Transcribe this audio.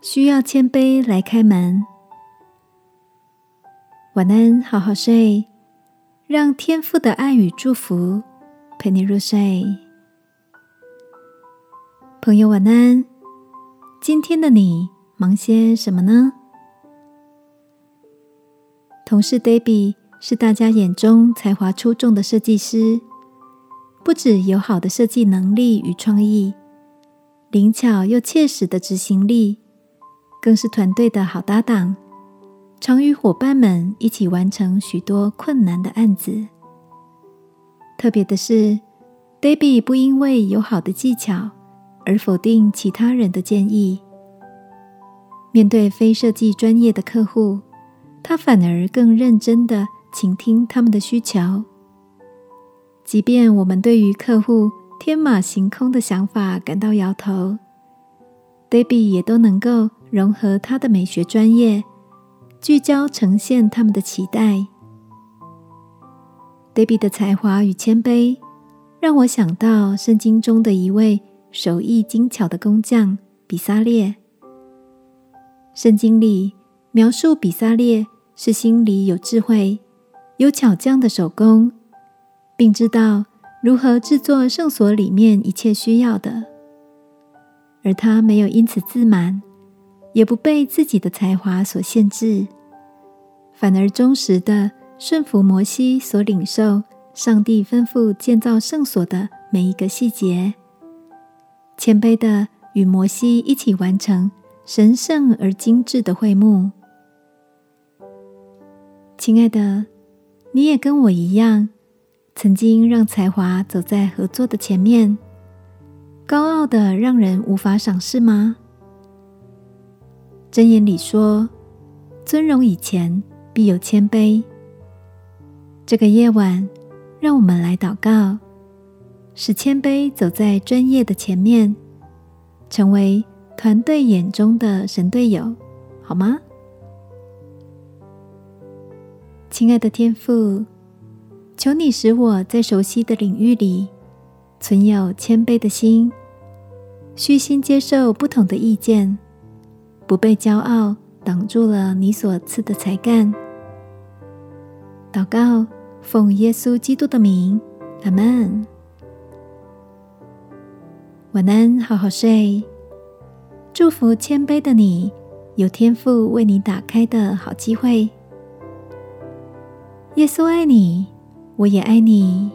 需要谦卑来开门。晚安，好好睡，让天父的爱与祝福陪你入睡。朋友，晚安。今天的你忙些什么呢？同事 Debbie 是大家眼中才华出众的设计师，不止有好的设计能力与创意，灵巧又切实的执行力。更是团队的好搭档，常与伙伴们一起完成许多困难的案子。特别的是，Debbie 不因为有好的技巧而否定其他人的建议。面对非设计专业的客户，他反而更认真的倾听他们的需求。即便我们对于客户天马行空的想法感到摇头，Debbie 也都能够。融合他的美学专业，聚焦呈现他们的期待。Debbie 的才华与谦卑，让我想到圣经中的一位手艺精巧的工匠比萨列。圣经里描述比萨列是心里有智慧、有巧匠的手工，并知道如何制作圣所里面一切需要的，而他没有因此自满。也不被自己的才华所限制，反而忠实的顺服摩西所领受上帝吩咐建造圣所的每一个细节，谦卑的与摩西一起完成神圣而精致的会幕。亲爱的，你也跟我一样，曾经让才华走在合作的前面，高傲的让人无法赏识吗？箴言里说：“尊荣以前，必有谦卑。”这个夜晚，让我们来祷告，使谦卑走在专业的前面，成为团队眼中的神队友，好吗？亲爱的天父，求你使我在熟悉的领域里存有谦卑的心，虚心接受不同的意见。不被骄傲挡住了你所赐的才干。祷告，奉耶稣基督的名，阿门。晚安，好好睡。祝福谦卑的你，有天赋为你打开的好机会。耶稣爱你，我也爱你。